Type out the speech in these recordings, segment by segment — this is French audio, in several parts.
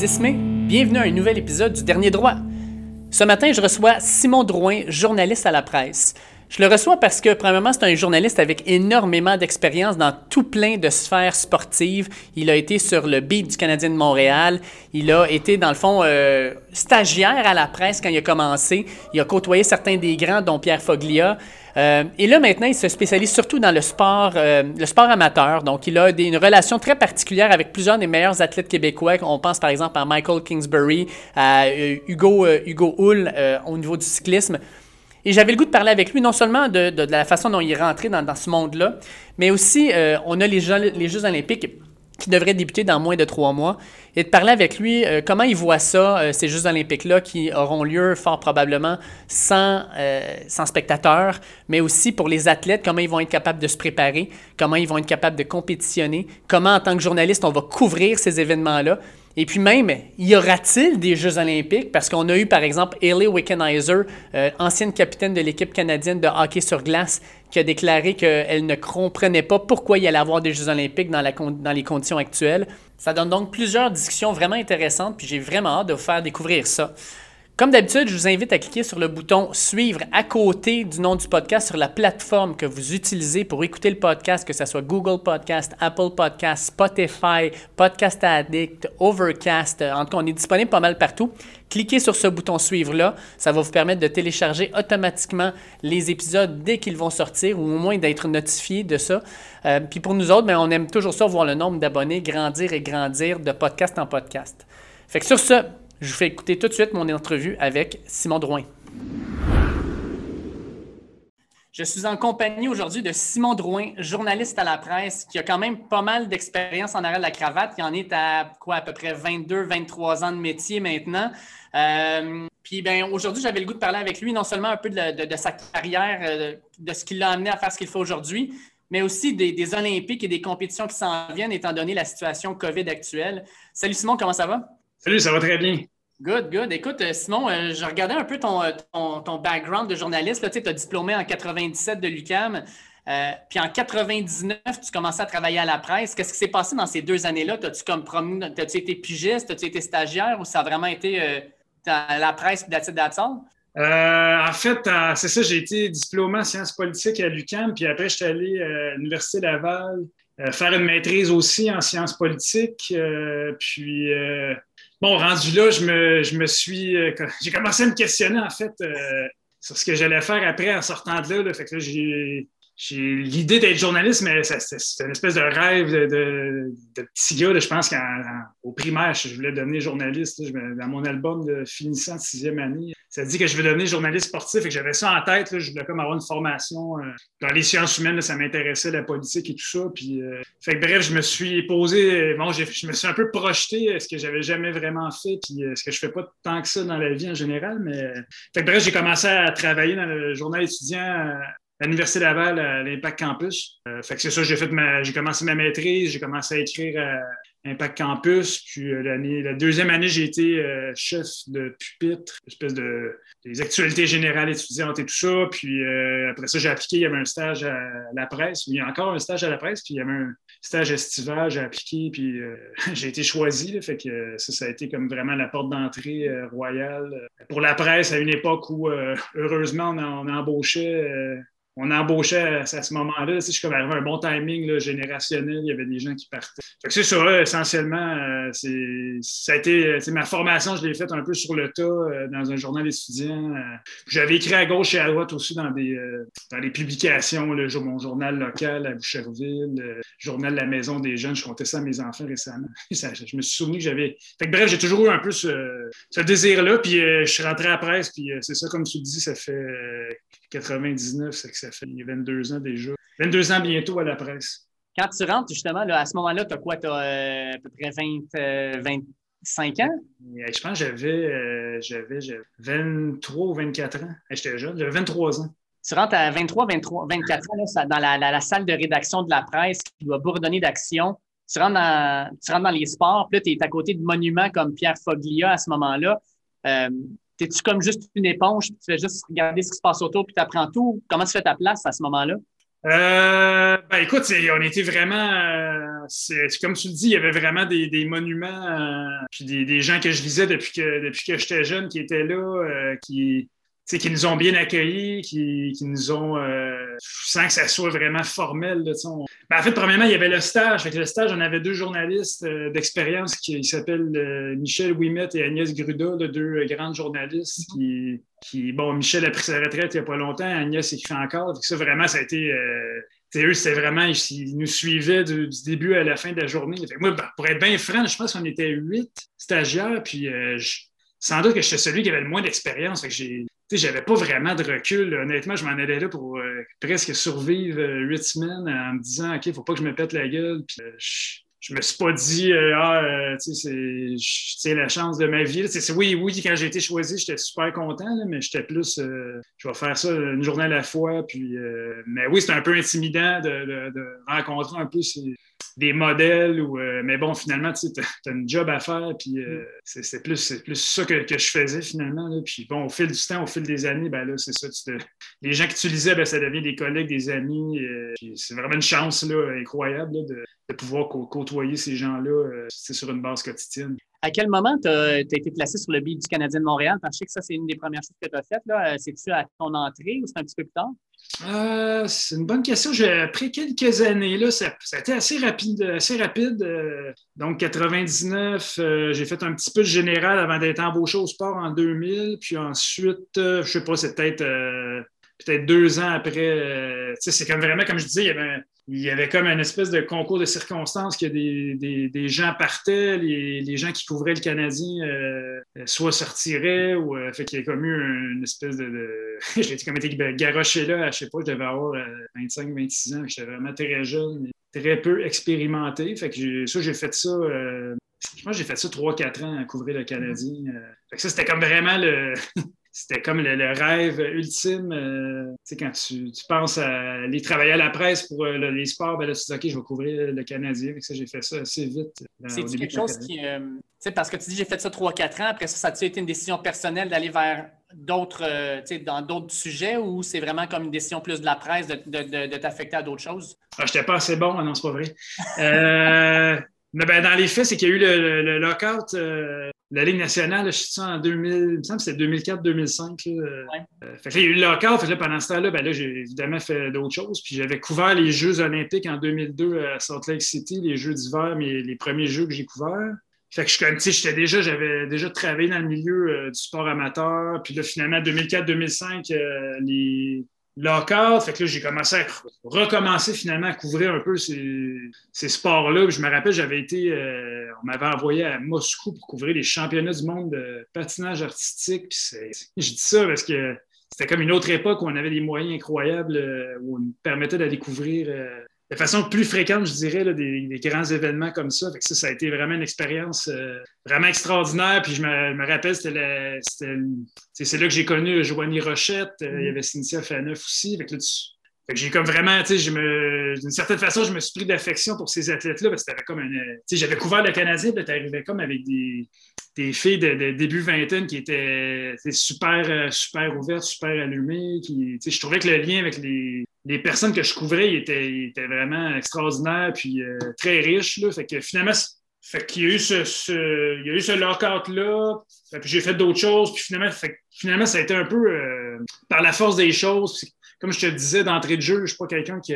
lundi 10 mai. Bienvenue à un nouvel épisode du Dernier Droit. Ce matin, je reçois Simon Drouin, journaliste à la presse. Je le reçois parce que, premièrement, c'est un journaliste avec énormément d'expérience dans tout plein de sphères sportives. Il a été sur le beat du Canadien de Montréal. Il a été, dans le fond, euh, stagiaire à la presse quand il a commencé. Il a côtoyé certains des grands, dont Pierre Foglia. Euh, et là, maintenant, il se spécialise surtout dans le sport, euh, le sport amateur. Donc, il a une relation très particulière avec plusieurs des meilleurs athlètes québécois. On pense par exemple à Michael Kingsbury, à euh, Hugo, Hugo Hull au niveau du cyclisme. Et j'avais le goût de parler avec lui, non seulement de, la façon dont il est rentré dans, ce monde-là, mais aussi, on a les les Jeux olympiques qui devrait débuter dans moins de trois mois, et de parler avec lui euh, comment il voit ça, euh, ces Jeux olympiques-là qui auront lieu fort probablement sans, euh, sans spectateurs, mais aussi pour les athlètes, comment ils vont être capables de se préparer, comment ils vont être capables de compétitionner, comment en tant que journaliste on va couvrir ces événements-là. Et puis même, y aura-t-il des Jeux olympiques? Parce qu'on a eu par exemple Hayley Wickenheiser, ancienne capitaine de l'équipe canadienne de hockey sur glace, qui a déclaré qu'elle ne comprenait pas pourquoi il y allait avoir des Jeux olympiques dans, dans les conditions actuelles. Ça donne donc plusieurs discussions vraiment intéressantes, puis j'ai vraiment hâte de vous faire découvrir ça. Comme d'habitude, je vous invite à cliquer sur le bouton Suivre à côté du nom du podcast sur la plateforme que vous utilisez pour écouter le podcast, que ce soit Google Podcast, Apple Podcast, Spotify, Podcast Addict, Overcast. En tout cas, on est disponible pas mal partout. Cliquez sur ce bouton Suivre-là. Ça va vous permettre de télécharger automatiquement les épisodes dès qu'ils vont sortir ou au moins d'être notifié de ça. Euh, puis pour nous autres, ben, on aime toujours ça, voir le nombre d'abonnés grandir et grandir de podcast en podcast. Fait que sur ce, je vous fais écouter tout de suite mon entrevue avec Simon Drouin. Je suis en compagnie aujourd'hui de Simon Drouin, journaliste à la presse, qui a quand même pas mal d'expérience en arrière de la cravate. Il en est à quoi, à peu près 22, 23 ans de métier maintenant. Euh, puis ben, aujourd'hui, j'avais le goût de parler avec lui, non seulement un peu de, sa carrière, euh, de ce qui l'a amené à faire ce qu'il fait aujourd'hui, mais aussi des, des, Olympiques et des compétitions qui s'en viennent, étant donné la situation COVID actuelle. Salut Simon, comment ça va? Salut, ça va très bien. Good, good. Écoute, euh, Simon, euh, je regardais un peu ton, euh, ton, background de journaliste. Tu as diplômé en 97 de l'UCAM. puis en 99, tu commençais à travailler à la presse. Qu'est-ce qui s'est passé dans ces deux années-là? As-tu comme as-tu été pigiste, as-tu été stagiaire ou ça a vraiment été la presse et d'attitude en fait, c'est ça, j'ai été diplômé en sciences politiques à l'UCAM, puis après, je suis allé à l'Université Laval faire une maîtrise aussi en sciences politiques. puis Bon, rendu là, je me, je me suis. Euh, j'ai commencé à me questionner, en fait, euh, sur ce que j'allais faire après en sortant de là. là. Fait que là, j'ai l'idée d'être journaliste, mais c'est une espèce de rêve de, de, de petit gars. je pense qu'au primaire, je voulais devenir journaliste. dans mon album de finissant de sixième année, ça dit que je veux devenir journaliste sportif et que j'avais ça en tête. je voulais comme avoir une formation euh, dans les sciences humaines. ça m'intéressait, la politique et tout ça. Puis, euh, fait bref, je me suis posé, bon, je me suis un peu projeté ce que j'avais jamais vraiment fait, puis euh, ce que je fais pas tant que ça dans la vie en général. Mais, fait bref, j'ai commencé à travailler dans le journal étudiant à l'Université Laval, à l'Impact Campus. Euh, fait que c'est ça, j'ai fait ma, j'ai commencé ma maîtrise, j'ai commencé à écrire Impact Campus. Puis euh, la deuxième année, j'ai été euh, chef de pupitre, espèce de des actualités générales étudiantes et tout ça. Puis après ça, j'ai appliqué, il y avait un stage à la presse. Il y a encore un stage à la presse, puis il y avait un stage estival, j'ai appliqué, puis j'ai été choisi. fait que ça, ça a été comme vraiment la porte d'entrée royale pour la presse à une époque où, heureusement, on, on embauchait on embauchait à, ce moment-là. je suis comme arrivé à un bon timing générationnel. Il y avait des gens qui partaient. c'est ça, essentiellement, euh, ça a été euh, ma formation, je l'ai faite un peu sur le tas euh, dans un journal étudiant. J'avais écrit à gauche et à droite aussi dans des dans les publications, mon journal local à Boucherville, le journal la Maison des Jeunes. Je comptais ça à mes enfants récemment. je me suis souvenu que j'avais. bref, j'ai toujours eu un peu ce, désir-là. Puis je suis rentré à presse, puis c'est ça, comme tu dis, ça fait 99, c'est que ça fait 22 ans déjà. 22 ans bientôt à la presse. Quand tu rentres, justement, à ce moment-là, tu as quoi? Tu as euh, à peu près 20, 25 euh, ans? Je pense que j'avais, 23 euh, ou 24 ans. J'étais jeune, j'avais 23 ans. Tu rentres à 23, 23 24 ans dans la, salle de rédaction de la presse qui doit bourdonner d'action. Tu, rentres dans, tu rentres dans les sports, puis là, tu es à côté de monuments comme Pierre Foglia à ce moment-là. Es-tu comme juste une éponge, tu fais juste regarder ce qui se passe autour, puis tu apprends tout? Comment tu fais ta place à ce moment-là? Euh, ben écoute, on était vraiment, euh, comme tu le dis, il y avait vraiment des, monuments, euh, puis des, gens que je lisais depuis que depuis que j'étais jeune qui étaient là, qui qui nous ont bien accueillis, qui, nous ont, sans que ça soit vraiment formel. Ben, en fait, premièrement, il y avait le stage. Avec le stage, on avait deux journalistes euh, d'expérience qui, s'appellent euh, Michel Ouimet et Agnès Gruda, deux grandes journalistes qui, qui, bon, Michel a pris sa retraite il n'y a pas longtemps, Agnès écrit encore. ça, vraiment, ça a été. eux, c'était vraiment, ils, nous suivaient du, début à la fin de la journée. moi, ben, pour être bien franc, je pense qu'on était huit stagiaires, puis sans doute que j'étais celui qui avait le moins d'expérience. J'avais pas vraiment de recul. Honnêtement, je m'en allais là pour euh, presque survivre euh, huit semaines en me disant OK, il faut pas que je me pète la gueule. Euh, me suis pas dit Ah, tu sais, c'est la chance de ma vie. oui, oui, quand j'ai été choisi, j'étais super content, mais j'étais plus je vais faire ça une journée à la fois. Puis, mais oui, c'était un peu intimidant de, de rencontrer un peu ces, des modèles. Ou, euh, mais bon, finalement, tu as, une job à faire, puis euh, mm. c'est plus, plus ça que, je faisais finalement. Puis bon, au fil du temps, au fil des années, ben là, c'est ça. Les gens que tu lisais, ben, ça devient des collègues, des amis. Euh, c'est vraiment une chance là, incroyable de, pouvoir côtoyer ces gens-là sur une base quotidienne. À quel moment tu as, été placé sur le billet du Canadien de Montréal? Parce que je sais que ça, c'est une des premières choses que tu as faites. C'est-tu à ton entrée ou c'est un petit peu plus tard? Euh, c'est une bonne question. Après quelques années, là, ça, a été assez rapide. Assez rapide. Euh, donc, 99, euh, j'ai fait un petit peu de général avant d'être embauché au sport en 2000. Puis ensuite, je sais pas, c'est peut-être peut-être deux ans après. c'est comme vraiment, comme je disais, il y avait il y avait comme une espèce de concours de circonstances que des, gens partaient, les, gens qui couvraient le Canadien euh, soit sortiraient ou euh, fait qu'il y a comme eu une espèce de. j'ai comme été garoché là, je sais pas, je devais avoir 25-26 euh, ans, j'étais vraiment très jeune, très peu expérimenté. Fait que ça, j'ai fait ça. je pense que j'ai fait ça 3-4 ans à couvrir le Canadien. Fait que ça, c'était comme vraiment le. c'était comme le, rêve ultime. Euh, tu sais, quand tu, penses à aller travailler à la presse pour euh, les sports, ben là, tu dis OK, je vais couvrir le Canadien. ça, j'ai fait ça assez vite. C'est quelque chose qui. Euh, tu sais, parce que tu dis j'ai fait ça 3-4 ans. Après ça, ça a été une décision personnelle d'aller vers d'autres, dans d'autres sujets ou c'est vraiment comme une décision plus de la presse de, t'affecter à d'autres choses? Ah, je n'étais pas assez bon, non, c'est pas vrai. Mais ben, dans les faits, c'est qu'il y a eu le, lockout la Ligue nationale, je suis en 2000, il me semble que c'était 2004-2005. Euh, il y a eu le local. Fait pendant ce temps-là, ben là, j'ai évidemment fait d'autres choses. Puis j'avais couvert les Jeux olympiques en 2002 à Salt Lake City, les Jeux d'hiver, mais les premiers Jeux que j'ai couverts. Fait que je j'étais déjà, j'avais déjà travaillé dans le milieu euh, du sport amateur. Puis là, finalement, 2004-2005, euh, les, lockout. Fait que là, j'ai commencé à recommencer finalement à couvrir un peu ces, sports-là. Je me rappelle, j'avais été, euh, on m'avait envoyé à Moscou pour couvrir les championnats du monde de patinage artistique. Je dis ça parce que c'était comme une autre époque où on avait des moyens incroyables, euh, où on nous permettait d'aller couvrir euh, de façon plus fréquente, je dirais, des, grands événements comme ça. ça, ça a été vraiment une expérience euh, vraiment extraordinaire. Puis je me, rappelle, c'était c'est là que j'ai connu Joanie Rochette, euh, il y mm-hmm. avait Cynthia Faneuf aussi. Fait que j'ai comme vraiment, tu sais, d'une certaine façon, je me suis pris d'affection pour ces athlètes-là parce que comme un, tu sais, j'avais couvert le Canadien, tu arrivais comme avec des, des filles de, début vingtaine qui étaient, super, euh, super ouvertes, super allumées, qui, tu sais, je trouvais que le lien avec les, les personnes que je couvrais, étaient, étaient vraiment extraordinaires puis euh, très riches, là, fait que finalement, fait qu'il y a eu ce, il y a eu ce lockout-là, puis j'ai fait d'autres choses, puis finalement, fait, finalement, ça a été un peu euh, par la force des choses, comme je te disais d'entrée de jeu, je ne suis pas quelqu'un qui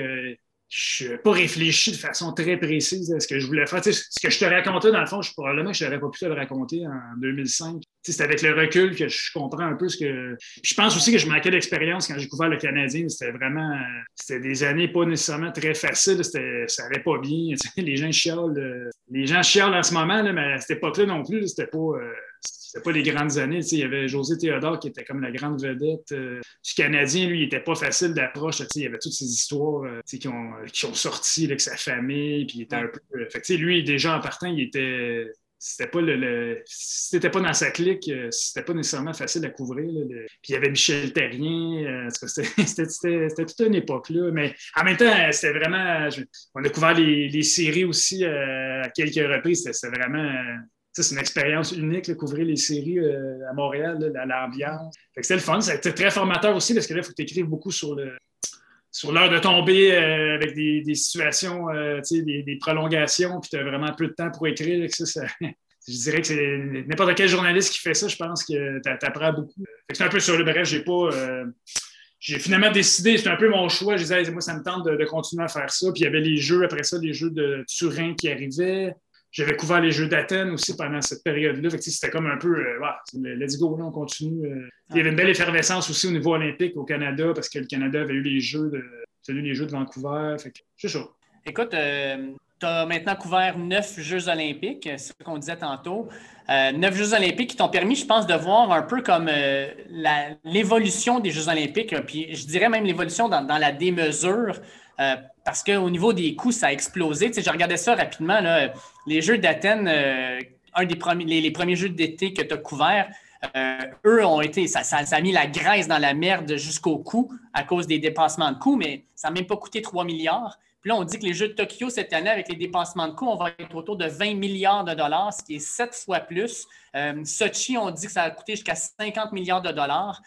je n'ai pas réfléchi de façon très précise à ce que je voulais faire. ce que je te racontais, dans le fond, je, probablement que je n'aurais pas pu te le raconter en 2005. C'est avec le recul que je comprends un peu ce que. Je pense aussi que je manquais d'expérience quand j'ai couvert le Canadien. C'était vraiment. C'était des années pas nécessairement très faciles. Ça n'allait pas bien. Les gens chialent. Euh, les gens chialent en ce moment, mais à cette époque-là non plus, c'était pas. Euh, c'était pas les grandes années. il y avait José Théodore qui était comme la grande vedette euh, du Canadien. Lui, il était pas facile d'approche. Il y avait toutes ces histoires qui, ont, qui ont sorti avec sa famille. Puis il était un peu. Fait lui, déjà en partant, il était c'était pas le, si pas dans sa clique, euh, c'était pas nécessairement facile à couvrir. Puis il y avait Michel Terrien, euh, c'était toute une époque là. Mais en même temps, c'était vraiment. on a couvert les, séries aussi euh, à quelques reprises. C'était vraiment. C'est une expérience unique, de couvrir les séries à Montréal, l'ambiance. C'était le fun. C'était très formateur aussi parce que là, il faut que tu écrives beaucoup sur le, sur l'heure de tomber avec des, situations, des, des, prolongations, puis tu as vraiment peu de temps pour écrire. je dirais que c'est n'importe quel journaliste qui fait ça, je pense que tu apprends beaucoup. C'est un peu sur le bref, j'ai pas. j'ai finalement décidé, c'est un peu mon choix. Je disais, moi, ça me tente de, continuer à faire ça. Puis il y avait les jeux, après ça, les jeux de Turin qui arrivaient. J'avais couvert les Jeux d'Athènes aussi pendant cette période-là. C'était comme un peu, euh, let's go, là, on continue. Euh. Il y avait une belle effervescence aussi au niveau olympique au Canada parce que le Canada avait eu les Jeux de, les Jeux de Vancouver. c'est chaud. Écoute, euh, tu as maintenant couvert neuf Jeux olympiques, c'est ce qu'on disait tantôt. neuf Jeux olympiques qui t'ont permis, je pense, de voir un peu comme l'évolution des Jeux olympiques, puis je dirais même l'évolution dans, dans, la démesure. Euh, parce qu'au niveau des coûts, ça a explosé. Tu sais, je regardais ça rapidement. Les Jeux d'Athènes, euh, un des premiers, les, premiers Jeux d'été que tu as couverts, euh, eux ont été, ça, a mis la graisse dans la merde jusqu'au coût à cause des dépassements de coûts, mais ça n'a même pas coûté 3 milliards. Puis là, on dit que les Jeux de Tokyo cette année, avec les dépassements de coûts, on va être autour de 20 milliards de dollars, ce qui est sept fois plus. Sochi, on dit que ça a coûté jusqu'à 50 milliards de dollars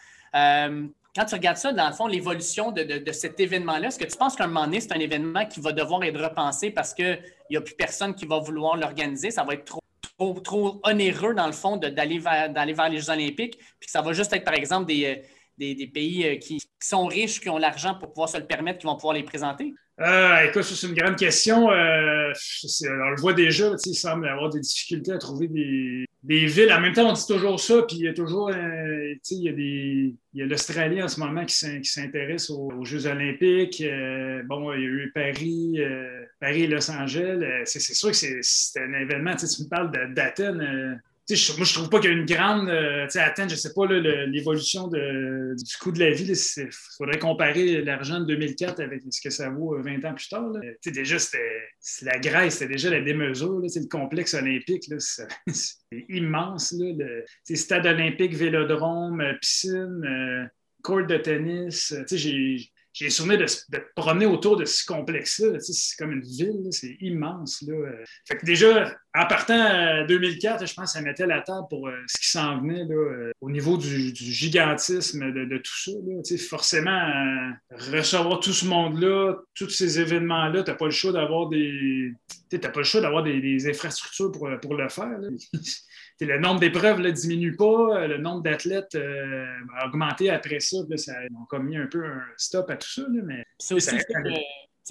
quand tu regardes ça, dans le fond, l'évolution de, cet événement-là, est-ce que tu penses qu'à un moment donné, c'est un événement qui va devoir être repensé parce qu'il n'y a plus personne qui va vouloir l'organiser? Ça va être trop, onéreux, dans le fond, d'aller vers, vers les Jeux olympiques, puis que ça va juste être, par exemple, des, euh, pays euh, qui, sont riches, qui ont l'argent pour pouvoir se le permettre, qui vont pouvoir les présenter? Euh, écoute, c'est une grande question. Euh, on le voit déjà, il semble avoir des difficultés à trouver des, des, villes. En même temps, on dit toujours ça, puis il y a toujours, euh, il y a, des, il y a l'Australie en ce moment qui s'intéresse aux, Jeux olympiques. Euh, bon, il y a eu Paris, Paris et Los Angeles. C'est sûr que c'est un événement. Tu me parles d'Athènes moi, je trouve pas qu'il y a une grande. Euh, Athènes, je sais pas l'évolution du coût de la vie. Il faudrait comparer l'argent de 2004 avec ce que ça vaut 20 euh, ans plus tard. Sais, déjà, c'était la Grèce, c'était déjà la démesure. Là, le complexe olympique, c'est immense. Là, stade olympique, vélodrome, euh, piscine, court de tennis. J'ai souvenir de, de, promener autour de ce complexe-là. c'est comme une ville, c'est immense. Là. Fait que déjà, en partant en 2004, je pense que ça mettait la table pour euh, ce qui s'en venait là, euh, au niveau du, gigantisme de, tout ça. Forcément, euh, recevoir tout ce monde-là, tous ces événements-là, tu n'as pas le choix d'avoir des. pas le choix d'avoir des, infrastructures pour, pour le faire. le nombre d'épreuves ne diminue pas, le nombre d'athlètes euh, a augmenté après ça. ça on a comme mis un peu un stop à tout ça. mais c'est aussi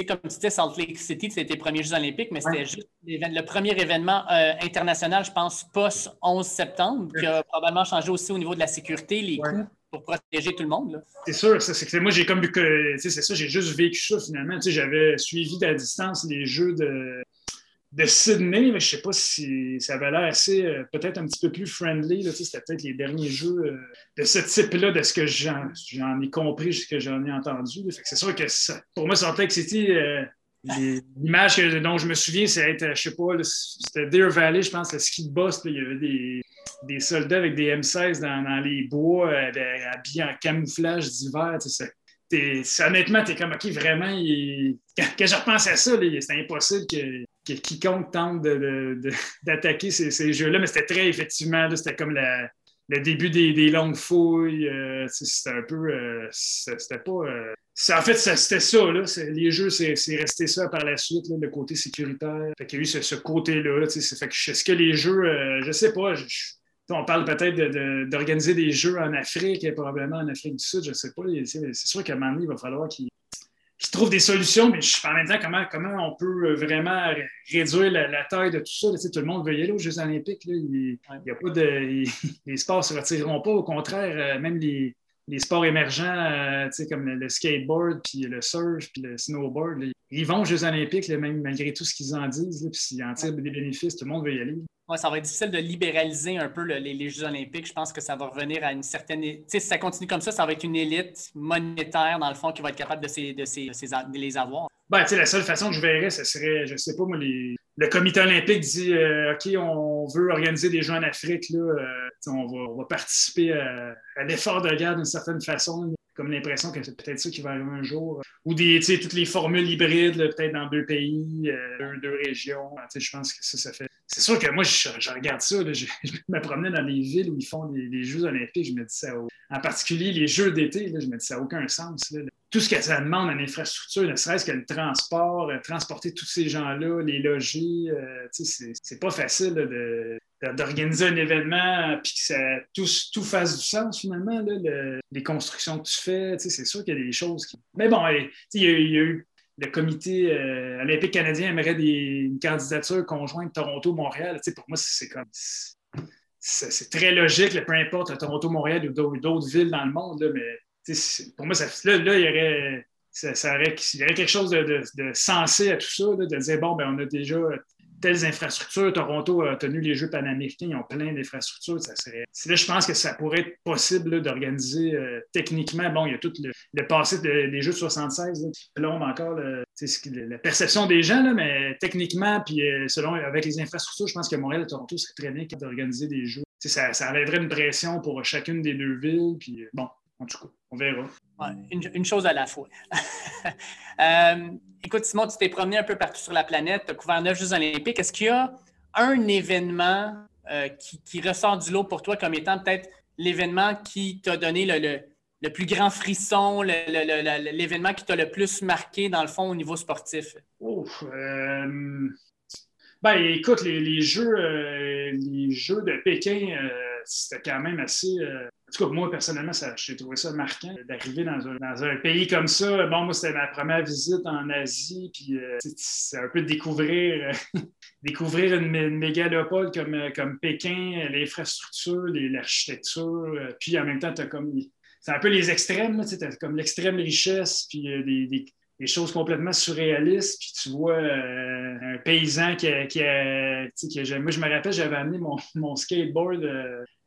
comme tu disais, Salt Lake City, c'était les premiers Jeux olympiques, mais c'était juste le premier événement euh, international, je pense, post-11 septembre, qui a probablement changé aussi au niveau de la sécurité, les coûts pour protéger tout le monde. C'est sûr, c'est que moi j'ai comme vu que c'est ça, j'ai juste vécu ça finalement. J'avais suivi à distance les jeux de de Sydney, mais je ne sais pas si ça avait l'air assez, euh, peut-être un petit peu plus friendly. C'était peut-être les derniers jeux euh, de ce type-là, de ce que j'en ai compris, ce que j'en ai entendu. C'est sûr que pour moi, Salt City, euh, l'image dont je me souviens, c'est être, je sais pas, c'était Deer Valley, je pense, le ski de boss. il y avait des, des, soldats avec des M16 dans, les bois, habillés en camouflage d'hiver. Honnêtement, tu es comme, OK, vraiment, quand, je repense à ça, c'est impossible que quiconque tente d'attaquer ces, jeux-là, mais c'était très effectivement, c'était comme le début des, longues fouilles. Euh, c'était un peu. Euh, c'était pas. Euh, en fait, c'était ça. Là, les jeux, c'est resté ça par la suite, le côté sécuritaire. Fait qu'il y a eu ce, côté-là. est-ce que les jeux, je sais pas, on parle peut-être d'organiser des jeux en Afrique, probablement en Afrique du Sud, je sais pas. C'est sûr qu'à un moment donné, il va falloir qu'ils qui trouvent des solutions, mais je, en même temps, comment, comment on peut vraiment réduire la, taille de tout ça? tout le monde veut y aller aux Jeux olympiques. Il, y a pas de, les sports ne se retireront pas. Au contraire, euh, même les, sports émergents, euh, comme le, skateboard, puis le surf, puis le snowboard, ils vont aux Jeux olympiques, même malgré tout ce qu'ils en disent, puis s'ils en tirent des bénéfices, tout le monde veut y aller. Ouais, ça va être difficile de libéraliser un peu les, Jeux olympiques. Je pense que ça va revenir à une certaine... si ça continue comme ça, ça va être une élite monétaire, dans le fond, qui va être capable de, de, les avoir. Ben, la seule façon que je verrais, ce serait, je sais pas, moi, le comité olympique dit euh, OK, on veut organiser des Jeux en Afrique, là, euh, on, va, participer à, l'effort de guerre d'une certaine façon comme l'impression que c'est peut-être ça qui va arriver un jour. Ou des, toutes les formules hybrides, peut-être dans deux pays, euh, deux, régions. Je pense que ça, ça fait. C'est sûr que moi, je, regarde ça. je, me promenais dans les villes où ils font les, Jeux olympiques. Je me dis ça. En particulier, les Jeux d'été, je me dis ça n'a aucun sens. tout ce que ça demande en infrastructure, ne serait-ce que le transport, transporter tous ces gens-là, les loger, c'est pas facile d'organiser un événement puis que ça, tout, tout fasse du sens finalement, les constructions que tu fais, c'est sûr qu'il y a des choses qui... Mais bon, il y, a eu le comité euh, olympique canadien aimerait une candidature conjointe Toronto-Montréal. Pour moi, c'est comme... C'est très logique, peu importe Toronto-Montréal ou d'autres villes dans le monde, mais pour moi, là, il y aurait... Ça, aurait, il y aurait quelque chose de, sensé à tout ça, de dire, bon, ben, on a déjà telles infrastructures. Toronto a tenu les Jeux panaméricains, ils ont plein d'infrastructures. Ça serait... Là, je pense que ça pourrait être possible d'organiser euh, techniquement. Bon, il y a tout le, passé des Jeux de 76 qui plombe encore la perception des gens, là, mais techniquement, puis euh, selon avec les infrastructures, je pense que Montréal et Toronto serait très bien d'organiser des Jeux. Ça, ça enlèverait une pression pour chacune des deux villes. Puis euh, bon, en tout cas, on verra. une, chose à la fois. Euh, écoute, Simon, tu t'es promené un peu partout sur la planète, tu as couvert neuf Jeux olympiques. Est-ce qu'il y a un événement euh, qui, ressort du lot pour toi comme étant peut-être l'événement qui t'a donné le, plus grand frisson, l'événement qui t'a le plus marqué, dans le fond, au niveau sportif? Ouf, euh, ben, écoute, les, jeux, les jeux de Pékin, c'était quand même assez en tout cas, moi, personnellement, j'ai trouvé ça marquant d'arriver dans un, pays comme ça. Bon, moi, c'était ma première visite en Asie, puis euh, c'est un peu découvrir, euh, découvrir une, mégalopole comme, euh, comme Pékin, l'infrastructure, l'architecture, puis en même temps, tu as comme. C'est un peu les extrêmes, tu as comme l'extrême richesse, puis des, des choses complètement surréalistes. Puis tu vois un paysan qui a, qui Moi, je me rappelle, j'avais amené mon, mon skateboard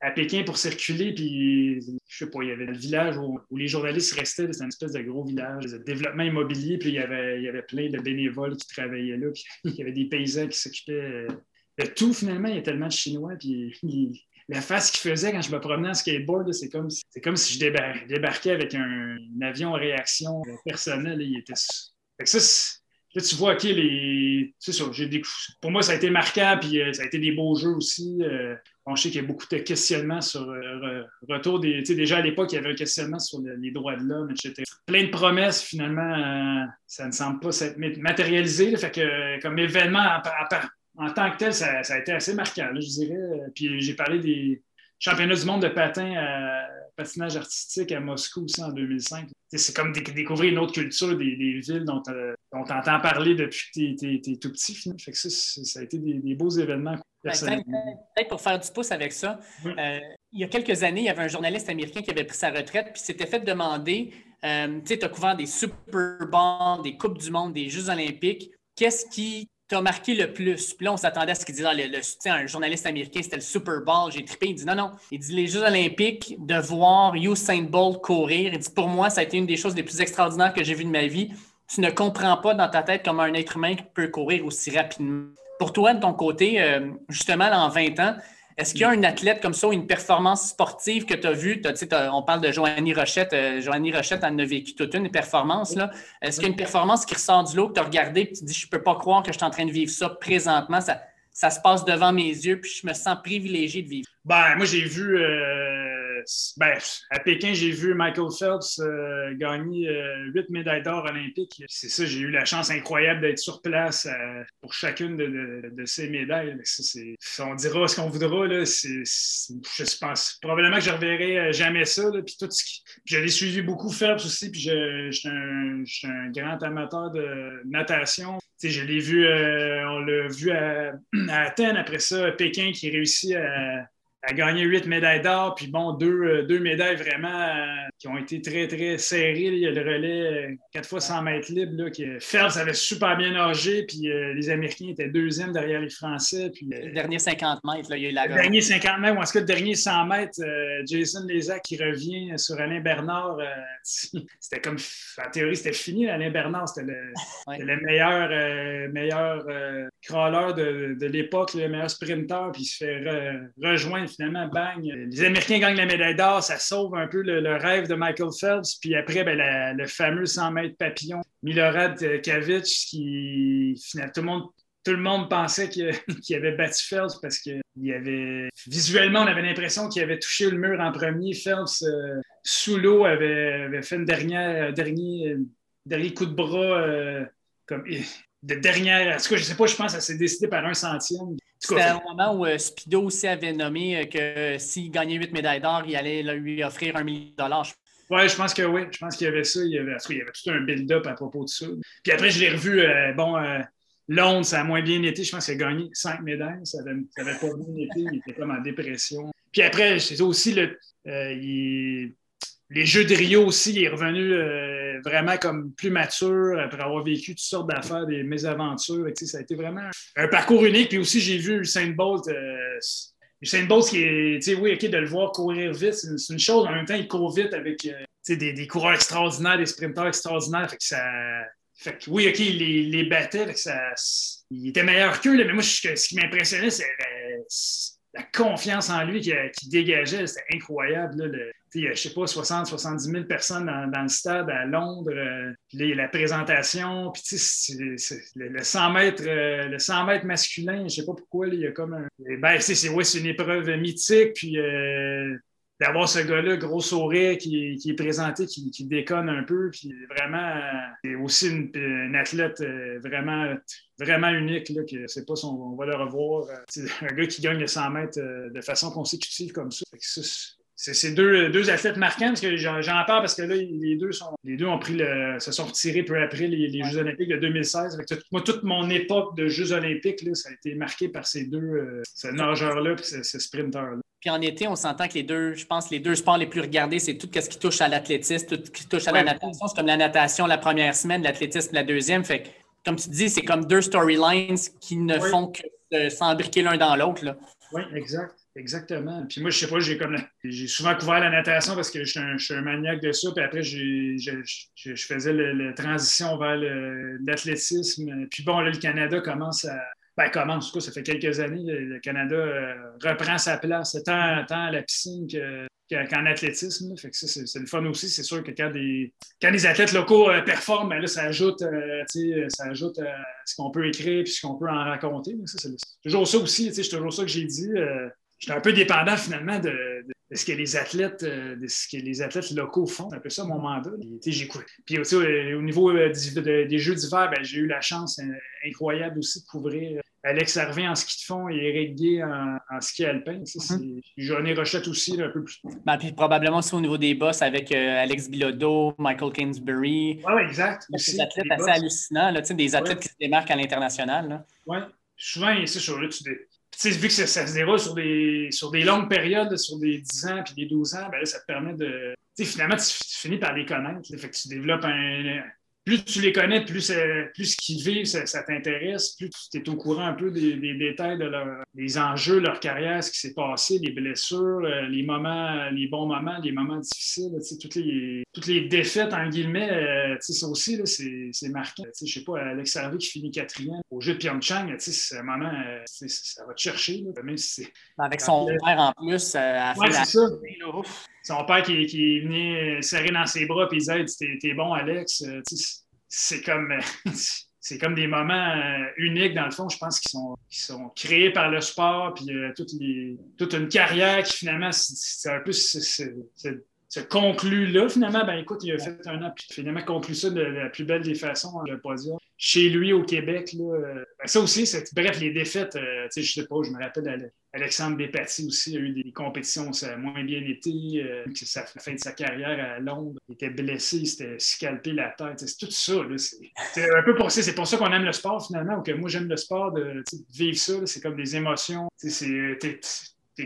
à Pékin pour circuler, puis je sais pas, il y avait le village où, les journalistes restaient, c'était une espèce de gros village de développement immobilier, puis il y avait, il y avait plein de bénévoles qui travaillaient là, puis il y avait des paysans qui s'occupaient de tout finalement, il y a tellement de Chinois, puis la face qu'il faisait quand je me promenais en skateboard, c'est comme, si, comme si je débarquais avec un, avion en réaction personnelle, il était... Fait que ça, Là, tu vois, OK, les... c'est ça, des... pour moi, ça a été marquant, puis euh, ça a été des beaux jeux aussi. Euh, on sait qu'il y a beaucoup de questionnements sur le euh, retour des. Déjà à l'époque, il y avait un questionnement sur les droits de l'homme, etc. Plein de promesses, finalement, ça ne semble pas s'être matérialisé. fait que, comme événement en, tant que tel, ça, a été assez marquant, je dirais. Puis j'ai parlé des championnats du monde de patin à patinage artistique à Moscou aussi en 2005. C'est comme découvrir une autre culture des, villes dont, euh, on t'entend parler depuis que tu es, tout petit. Fait que ça, ça a été des, beaux événements. Ben, peut-être pour faire du pouce avec ça, euh, il y a quelques années, il y avait un journaliste américain qui avait pris sa retraite puis s'était fait demander, euh, tu as couvert des Super Bowls, des Coupes du Monde, des Jeux olympiques. Qu'est-ce qui t'as marqué le plus? Puis là, on s'attendait à ce qu'il disait, ah, le, le, un journaliste américain, c'était le Super Bowl, j'ai trippé. Il dit non, non. Il dit les Jeux Olympiques, de voir Usain Bolt courir. Il dit pour moi, ça a été une des choses les plus extraordinaires que j'ai vues de ma vie. Tu ne comprends pas dans ta tête comment un être humain peut courir aussi rapidement. Pour toi, de ton côté, euh, justement, en 20 ans, est-ce qu'il y a un athlète comme ça, une performance sportive que tu as vue? on parle de Joanie Rochette. Euh, Joanie Rochette en a vécu toute une performance. Est-ce qu'il y a une performance qui ressort du lot que tu as regardé et tu te dis Je ne peux pas croire que je suis en train de vivre ça présentement? Ça, ça se passe devant mes yeux, puis je me sens privilégié de vivre? Ben, moi, j'ai vu. Euh, ben, à Pékin, j'ai vu Michael Phelps euh, gagner euh, huit médailles d'or olympiques. C'est ça, j'ai eu la chance incroyable d'être sur place euh, pour chacune de, ces médailles. on dira ce qu'on voudra. Là, je pense probablement que je ne reverrai jamais ça. puis tout je l'ai suivi beaucoup, Phelps aussi, puis je, suis un, grand amateur de natation. je l'ai vu, on l'a vu à, à Athènes après ça, Pékin qui réussit à a gagné huit médailles d'or, puis bon, deux, euh, deux médailles vraiment euh, qui ont été très, très serrées. Il y a le relais 4 euh, fois 100 mètres libre. Là, que Phelps avait super bien nagé, puis les Américains étaient deuxième derrière les Français. Puis, le dernier 50 mètres, là, il y a eu la Le dernier 50 mètres, ou est-ce que le dernier 100 mètres, Jason Lézac qui revient sur Alain Bernard, c'était comme, en théorie, c'était fini. Alain Bernard, c'était le, le, meilleur, meilleur crawler de, de l'époque, le meilleur sprinter, puis il se fait rejoindre finalement, bang, les Américains gagnent la médaille d'or, ça sauve un peu le, rêve de Michael Phelps. Puis après, ben, le fameux 100 mètres papillon, Milorad Kavic, qui, finalement, tout le monde tout le monde pensait qu'il avait battu Phelps parce qu'il avait visuellement, on avait l'impression qu'il avait touché le mur en premier. Phelps, euh, sous l'eau, avait, fait une dernière, dernier, dernier coup de bras comme de dernière. En tout cas, je sais pas, je pense que ça s'est décidé par un centième. C'était un moment où Spido aussi avait nommé que s'il gagnait huit médailles d'or, il allait lui offrir un million de dollars. Oui, je pense que oui. Je pense qu'il y avait ça. Il y avait, il y avait tout un build-up à propos de ça. Puis après, je l'ai revu. bon, Londres, ça a moins bien été. Je pense qu'il a gagné cinq médailles. Ça n'avait pas bien été. Il était comme en dépression. Puis après, c'est aussi le, euh, les Jeux de Rio aussi. Il est revenu euh, vraiment comme plus mature après avoir vécu toutes sortes d'affaires, des mésaventures. ça a été vraiment un parcours unique. Puis aussi, j'ai vu Usain Bolt. Euh, Usain Bolt, qui est, oui, OK, de le voir courir vite, c'est une, chose. En même temps, il court vite avec des, des, coureurs extraordinaires, des sprinteurs extraordinaires. Fait que ça, fait que oui, OK, il les, battait, ça, il était meilleur qu'eux, mais moi, ce qui m'impressionnait, c'est la, confiance en lui qu'il dégageait. C'était incroyable. Là, le, je sais pas, 60, 70 000 personnes dans, le stade à Londres. Euh, puis la présentation, puis le, le, 100 mètres, euh, le 100 mètres masculin, je sais pas pourquoi, il y a comme un. Ben, c'est ouais, une épreuve mythique, puis euh, d'avoir ce gars-là, gros sourire, qui, est présenté, qui, déconne un peu, puis vraiment, c'est aussi une, athlète euh, vraiment, vraiment unique, là, que c'est pas on va le revoir. Euh, c'est un gars qui gagne le 100 mètres euh, de façon consécutive comme ça. C'est deux, deux athlètes marquants, parce que j'en parle parce que là, les deux, sont, les deux ont pris le, se sont retirés peu après les, Jeux olympiques de 2016. moi, toute mon époque de Jeux olympiques, là, ça a été marqué par ces deux, ce nageur-là et ce, ce sprinter-là. Puis en été, on s'entend que les deux, je pense, les deux sports les plus regardés, c'est tout ce qui touche à l'athlétisme, tout ce qui touche à la natation. C'est comme la natation la première semaine, l'athlétisme la deuxième. Fait que, comme tu dis, c'est comme deux storylines qui ne font que s'embriquer l'un dans l'autre. Oui, exact. Exactement. Puis moi, je sais pas, j'ai comme j'ai souvent couvert la natation parce que je suis un, maniaque de ça. Puis après, je, faisais la transition vers l'athlétisme. Puis bon, là, le Canada commence à, ben, commence, ça fait quelques années, le Canada euh, reprend sa place, tant, à la piscine qu'en athlétisme. Fait que ça, c'est, le fun aussi. C'est sûr que quand des, quand des athlètes locaux euh, performent, ben là, ça ajoute, euh, ça ajoute ce qu'on peut écrire et ce qu'on peut en raconter. c'est, toujours ça aussi. C'est toujours ça que j'ai dit. J'étais un peu dépendant finalement de, ce que les athlètes, de ce que les athlètes locaux font. C'est un peu ça mon mandat. J'ai, puis aussi, au niveau des Jeux d'hiver, ben, j'ai eu la chance incroyable aussi de couvrir Alex Hervé en ski de fond et Eric Guy en, ski alpin. Ça, mm Johnny Rochette aussi, un peu plus. Ben, puis probablement aussi au niveau des boss avec euh, Alex Bilodeau, Michael Kingsbury. Oui, exact. Des athlètes assez hallucinants, là, des athlètes qui se démarquent à l'international. Oui, souvent, c'est sûr, là, tu sais, vu que ça, se déroule sur des, sur des longues périodes, sur des 10 ans puis des 12 ans, ben là, ça te permet de. finalement, tu, finis par les connaître. Fait que tu développes un, plus tu les connais, plus, plus ce qu'ils vivent, ça, t'intéresse, plus tu es au courant un peu des, détails de leur, des enjeux, leur carrière, ce qui s'est passé, les blessures, euh, les moments, les bons moments, les moments difficiles, toutes les, toutes les défaites, en guillemets, euh, ça aussi, c'est marquant. Je sais pas, Alex Harvey qui finit quatrième au jeu de Pyeongchang, c'est un moment, euh, ça va te chercher, même si Avec son père en plus, à ouais, c'est ça. Son père qui, qui est venu serrer dans ses bras et il disait T'es bon, Alex c'est comme, c'est comme des moments euh, uniques, dans le fond, je pense, qui sont, qui sont créés par le sport, puis euh, toute, toute une carrière qui finalement, c'est un peu se conclut là, finalement, ben écoute, il a fait un an, puis finalement conclut ça de la plus belle des façons, le podium. Chez lui, au Québec, là, euh, ben, ça aussi, bref, les défaites, euh, tu sais, je sais pas, je me rappelle Alexandre Despatie aussi a eu des compétitions, ça a moins bien été, euh, la fin de sa carrière à Londres, il était blessé, il s'était scalpé la tête, c'est tout ça, c'est un peu pour ça, c'est pour ça qu'on aime le sport finalement, ou que moi j'aime le sport, de, vivre ça, c'est comme des émotions, c'est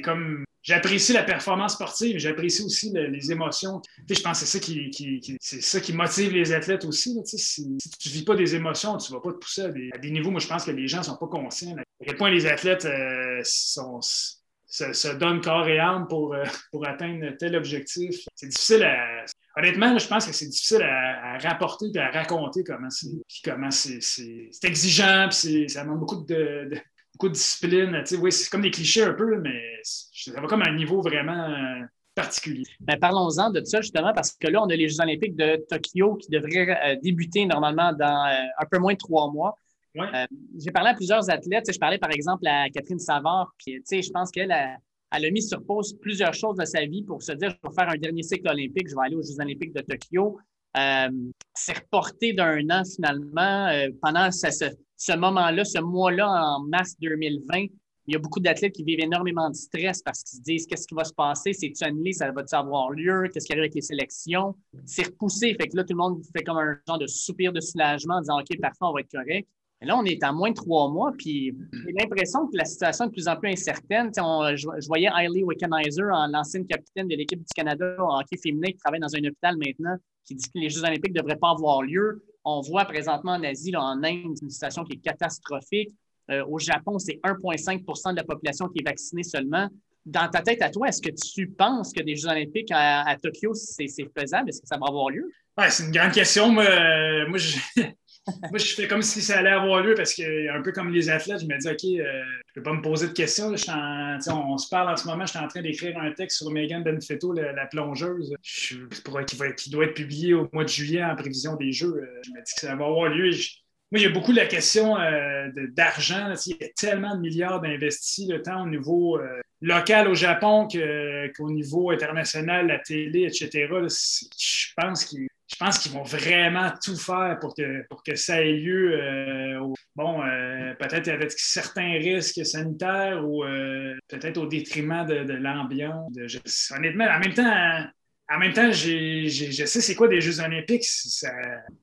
comme j'apprécie la performance sportive, j'apprécie aussi les émotions. je pense que c'est ça qui, motive les athlètes aussi. si, tu ne vis pas des émotions, tu ne vas pas te pousser à des, niveaux. Moi, je pense que les gens ne sont pas conscients à quel point les athlètes euh, se, donnent corps et âme pour, euh, pour atteindre tel objectif. C'est difficile à. Honnêtement, je pense que c'est difficile à, rapporter et à raconter comment c'est, c'est, exigeant, puis ça demande beaucoup de beaucoup de discipline. oui, c'est comme des clichés un peu, mais ça va comme un niveau vraiment euh, particulier. Ben, parlons-en de ça, justement, parce que là, on a les Jeux olympiques de Tokyo qui devraient euh, débuter normalement dans euh, un peu moins de trois mois. j'ai parlé à plusieurs athlètes. Je parlais par exemple à Catherine Savard, puis je pense qu'elle a, elle a mis sur pause plusieurs choses de sa vie pour se dire je vais faire un dernier cycle olympique, je vais aller aux Jeux olympiques de Tokyo. Euh, c'est reporté d'un an finalement. Euh, pendant ce, moment-là, ce mois-là, en mars 2020, il y a beaucoup d'athlètes qui vivent énormément de stress parce qu'ils se disent qu'est-ce qui va se passer, c'est-tu annulé, ça va-tu avoir lieu, qu'est-ce qui arrive avec les sélections? C'est repoussé, fait que là, tout le monde fait comme un genre de soupir de soulagement en disant OK, parfait, on va être correct là, on est à moins de trois mois, puis j'ai l'impression que la situation est de plus en plus incertaine. je, voyais Hailey Wickenheiser, l'ancienne capitaine de l'équipe du Canada en hockey féminin, qui travaille dans un hôpital maintenant, qui dit que les Jeux olympiques ne devraient pas avoir lieu. On voit présentement en Asie, en Inde, une situation qui est catastrophique. Euh, au Japon, c'est 1,5% de la population qui est vaccinée seulement. Dans ta tête à toi, est-ce que tu penses que des Jeux olympiques à, Tokyo, c'est faisable? Est-ce que ça va avoir lieu? Ouais, c'est une grande question. moi moi, je, moi, je fais comme si ça allait avoir lieu parce que, un peu comme les athlètes, je me dis, OK, euh, je ne peux pas me poser de questions. on, se parle en ce moment, je suis en train d'écrire un texte sur Megan Benfetto, la, plongeuse, qui, qui, doit être publié au mois de juillet en prévision des Jeux. Euh, je me dis que ça va avoir lieu. moi, il y a beaucoup la question euh, d'argent. Il y a tellement de milliards d'investis, tant au niveau local au Japon qu'au niveau international, la télé, etc. je pense qu'il je pense qu'ils vont vraiment tout faire pour que, pour que ça ait lieu. Euh, bon, euh, peut-être avec certains risques sanitaires ou euh, peut-être au détriment de, l'ambiance. honnêtement, en même temps, en même temps, je sais c'est quoi des Jeux olympiques.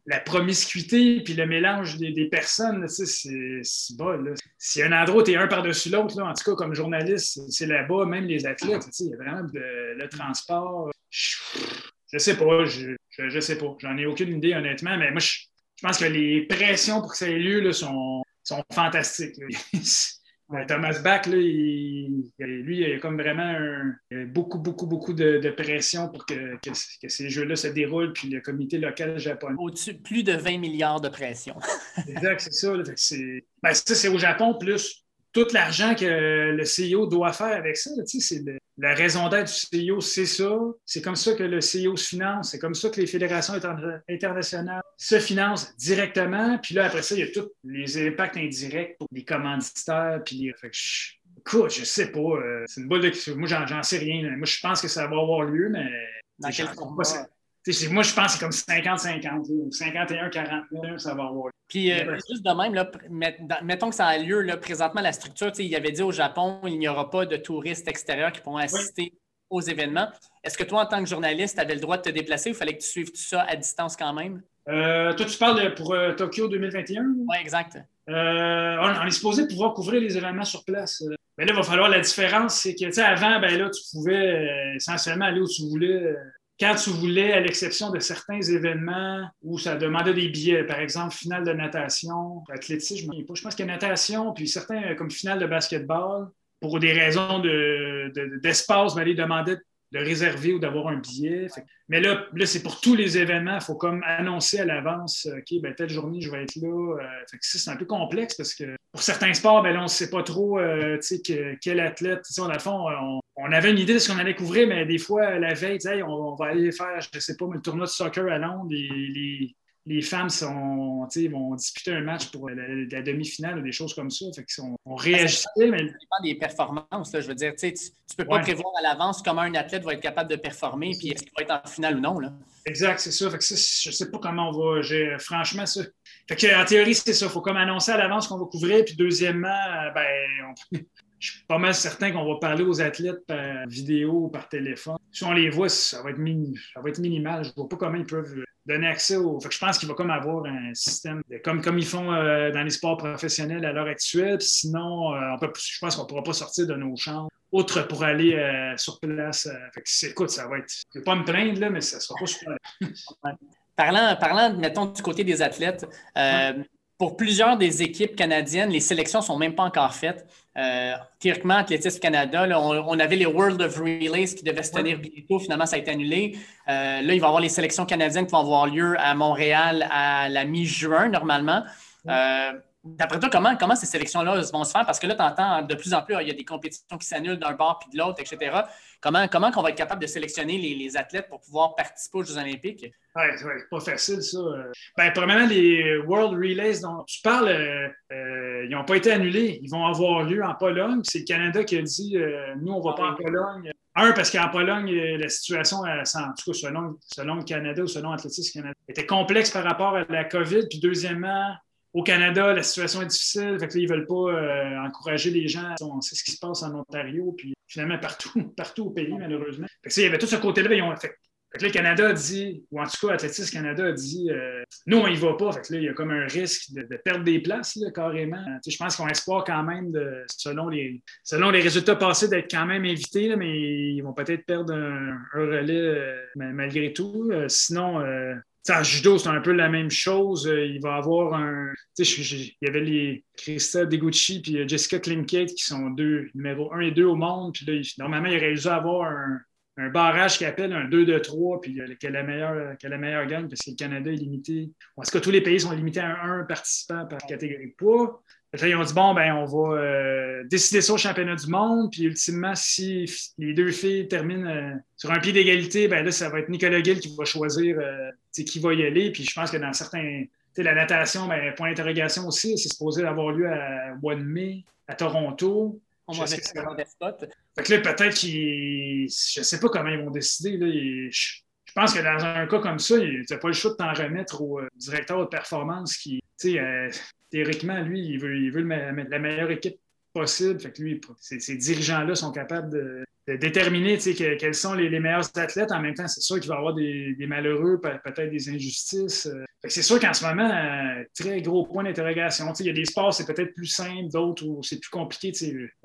la promiscuité puis le mélange des, personnes, c'est bas. Si un endroit, tu es un par-dessus l'autre, en tout cas, comme journaliste, c'est là-bas, même les athlètes, il y a vraiment le transport. Je sais pas, je, je, sais pas. J'en ai aucune idée, honnêtement, mais moi, je, pense que les pressions pour que ça ait lieu là, sont, sont fantastiques. Thomas Bach, là, il, lui, il a comme vraiment beaucoup, beaucoup, beaucoup de, pression pour que, que, ces jeux-là se déroulent, puis le comité local japonais. Au-dessus, plus de 20 milliards de pression. exact, c'est ça. Ben, ça, c'est au Japon, plus tout l'argent que le CEO doit faire avec ça. C'est la raison d'être du CEO, c'est ça. C'est comme ça que le CEO se finance. C'est comme ça que les fédérations internationales se financent directement. Puis là, après ça, il y a tous les impacts indirects pour les commanditaires. Puis les... Fait écoute, je sais pas. Euh, c'est une boule de... Moi, j'en sais rien. Moi, je pense que ça va avoir lieu, mais... Dans quel moi, je pense que c'est comme 50-50, 51-49, ça va avoir. Puis, euh, juste de même, là, mettons que ça a lieu, là, présentement, la structure, il avait dit au Japon, il n'y aura pas de touristes extérieurs qui pourront assister aux événements. Est-ce que toi, en tant que journaliste, tu avais le droit de te déplacer ou fallait que tu suives tout ça à distance quand même? Euh, toi, tu parles pour euh, Tokyo 2021? Oui, exact. on, est supposé pouvoir couvrir les événements sur place. Mais là, il va falloir la différence, c'est que, tu sais, avant, ben là, tu pouvais essentiellement aller où tu voulais quand tu voulais, à l'exception de certains événements où ça demandait des billets, par exemple, finale de natation, athlétisme, je, je pense que natation, puis certains comme finale de basketball, pour des raisons d'espace, de, ben, les demandaient de réserver ou d'avoir un billet. mais là, là c'est pour tous les événements. Il faut comme annoncer à l'avance, OK, ben, telle journée, je vais être là. Euh, c'est un peu complexe parce que pour certains sports, ben, là, on ne sait pas trop euh, que, quel athlète. On, le fond, on, avait une idée de ce qu'on allait couvrir, mais des fois, la veille, on, va aller faire, je sais pas, le tournoi de soccer à Londres. les, les femmes sont, vont disputer un match pour la, demi-finale ou des choses comme ça. Fait on, on réagissait. Mais... Ça dépend des performances. je veux dire, tu ne peux pas prévoir à l'avance comment un athlète va être capable de performer puis est-ce qu'il va être en finale ou non. Là. Exact, c'est ça. Fait que je ne sais pas comment on va. Franchement, ça. Fait que, en théorie, c'est ça. Il faut comme annoncer à l'avance qu'on va couvrir. Puis deuxièmement, ben, je suis pas mal certain qu'on va parler aux athlètes par vidéo ou par téléphone. Si on les voit, ça va être, ça va être minimal. Je ne vois pas comment ils peuvent donner accès au. je pense qu'il va comme avoir un système comme, comme ils font euh, dans les sports professionnels à l'heure actuelle. sinon, euh, je pense qu'on ne pourra pas sortir de nos chambres autre pour aller euh, sur place. fait écoute, ça va être. Je ne vais pas me plaindre, là, mais ça ne sera pas super. parlant, parlant, mettons, du côté des athlètes, pour plusieurs des équipes canadiennes, les sélections ne sont même pas encore faites. Euh, théoriquement, Athlétisme Canada, on, avait les World of Relays qui devaient se tenir bientôt. Finalement, ça a été annulé. Euh, là, il va y avoir les sélections canadiennes qui vont avoir lieu à Montréal à la mi-juin, normalement. Euh, d'après toi, comment, comment ces sélections-là vont se faire? Parce que là, tu entends de plus en plus, il y a des compétitions qui s'annulent d'un bord puis de l'autre, etc. Comment, comment on va être capable de sélectionner les, athlètes pour pouvoir participer aux Jeux olympiques? Oui, ouais, pas facile, ça. Ben, premièrement, les World Relays dont tu parles, euh, euh, ils n'ont pas été annulés. Ils vont avoir lieu en Pologne. C'est le Canada qui a dit euh, nous, on ne va pas en Pologne. Un, parce qu'en Pologne, la situation, en tout cas, selon, selon le Canada ou selon Athlétisme Canada, était complexe par rapport à la COVID. Puis deuxièmement, au Canada, la situation est difficile. Fait que là, ils ne veulent pas encourager les gens. On sait ce qui se passe en Ontario, puis finalement partout, partout au pays, malheureusement. Que, il y avait tout ce côté-là. Ils ont fait là, le Canada a dit, ou en tout cas, Athlétisme Canada a dit, euh, nous, on y va pas. Fait que là, il y a comme un risque de, perdre des places, carrément. je pense qu'on espoir quand même, selon, les, selon les résultats passés, d'être quand même invités, mais ils vont peut-être perdre un, relais euh, malgré tout. Euh, sinon, en judo, c'est un peu la même chose. Il va avoir un. Il y avait les Christa Degucci et Jessica Klinkate qui sont deux, numéro un et deux au monde. Puis là, normalement, il aurait dû avoir un, barrage qui appelle un 2 de 3, puis euh, est la meilleure, la meilleure gagne, parce que le Canada est limité. En tout cas, tous les pays sont limités à un, participant par catégorie de poids. Là, ils ont dit, bon, ben, on va euh, décider ça au championnat du monde, puis ultimement, si les deux filles terminent euh, sur un pied d'égalité, ben là, ça va être Nicolas Gill qui va choisir qui va y aller. Puis je pense que dans certains. La natation, ben, point d'interrogation aussi, c'est supposé avoir lieu à, au mois de mai à Toronto. On va mettre des spots. Fait que là, peut-être qu'ils. Je ne sais pas comment ils vont décider. Là. Je pense que dans un cas comme ça, tu n'as pas le choix de t'en remettre au euh, directeur de performance qui, tu sais, euh, théoriquement, lui, il veut, il veut la meilleure équipe possible. Fait que lui, ces dirigeants-là sont capables de, déterminer quels sont les, meilleurs athlètes. En même temps, c'est sûr qu'il va y avoir des, malheureux, peut-être des injustices. Euh. C'est sûr qu'en ce moment, euh, très gros point d'interrogation. Il y a des sports, c'est peut-être plus simple, d'autres où c'est plus compliqué.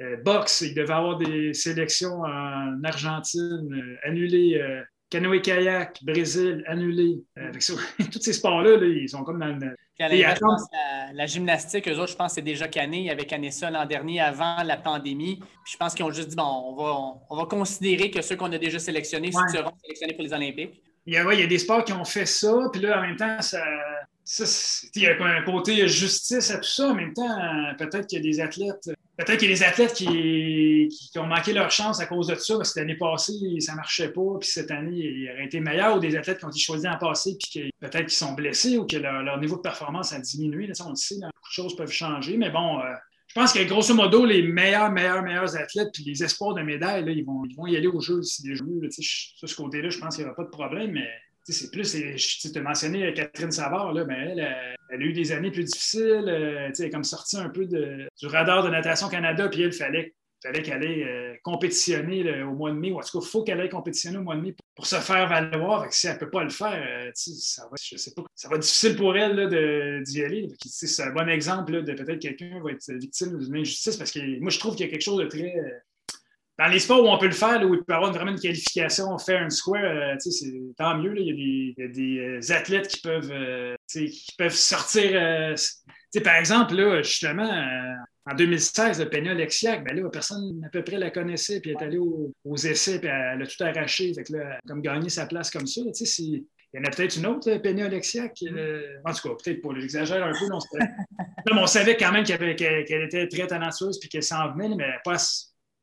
Euh, boxe, il devait y avoir des sélections en Argentine annulées Canoë-kayak, Brésil, annulé. Euh, tous ces sports-là, ils sont comme dans le. La, gymnastique, eux autres, je pense c'est déjà canné. Ils avaient canné ça l'an dernier avant la pandémie. je pense qu'ils ont juste dit bon, on va, on, va considérer que ceux qu'on a déjà sélectionnés seront sélectionnés pour les Olympiques. Il y, a, il y a des sports qui ont fait ça, puis là, en même temps, ça, il y a un côté justice à tout ça. En même temps, peut-être qu'il y a des athlètes, peut-être qu'il y a des athlètes qui, ont manqué leur chance à cause de ça, parce que l'année passée, ça ne marchait pas, puis cette année, il aurait été meilleur, ou des athlètes qui ont été choisis en passé, puis peut-être qu'ils sont blessés, ou que leur, niveau de performance a diminué. Là, on le sait, beaucoup de choses peuvent changer, mais bon. Euh, je pense que grosso modo, les meilleurs, meilleurs, meilleurs athlètes, puis les espoirs de médailles, ils, vont, ils vont y aller au jeu si des jeux. sur ce côté-là, je pense qu'il n'y aura pas de problème, mais c'est plus, tu as mentionné Catherine Savard, là, ben, elle, elle, a eu des années plus difficiles, euh, elle est comme sortie un peu du radar de Natation Canada, puis il fallait, fallait qu'elle aille euh, compétitionner au mois de mai, ou en tout cas, il faut qu'elle aille compétitionner au mois de mai pour, se faire valoir. si elle ne peut pas le faire, euh, ça, va, je sais pas, ça va être difficile pour elle d'y aller. C'est un bon exemple de peut-être quelqu'un va être victime d'une injustice, parce que moi, je trouve qu'il y a quelque chose de très dans les sports où on peut le faire, où il peut y avoir vraiment une qualification fair and square, euh, c'est tant mieux. Il, y a des, euh, athlètes qui peuvent, euh, sortir. par exemple, là, justement, en 2016, Peña Lexiac, ben là, personne à peu près la connaissait, puis elle est allée aux, essais, puis elle a tout arraché. Fait que là, comme gagné sa place comme ça. il y en a peut-être une autre, Peña en tout cas, peut-être pas, j'exagère un peu. Non, on savait quand même qu'elle était très talentueuse puis qu'elle s'en venait, mais pas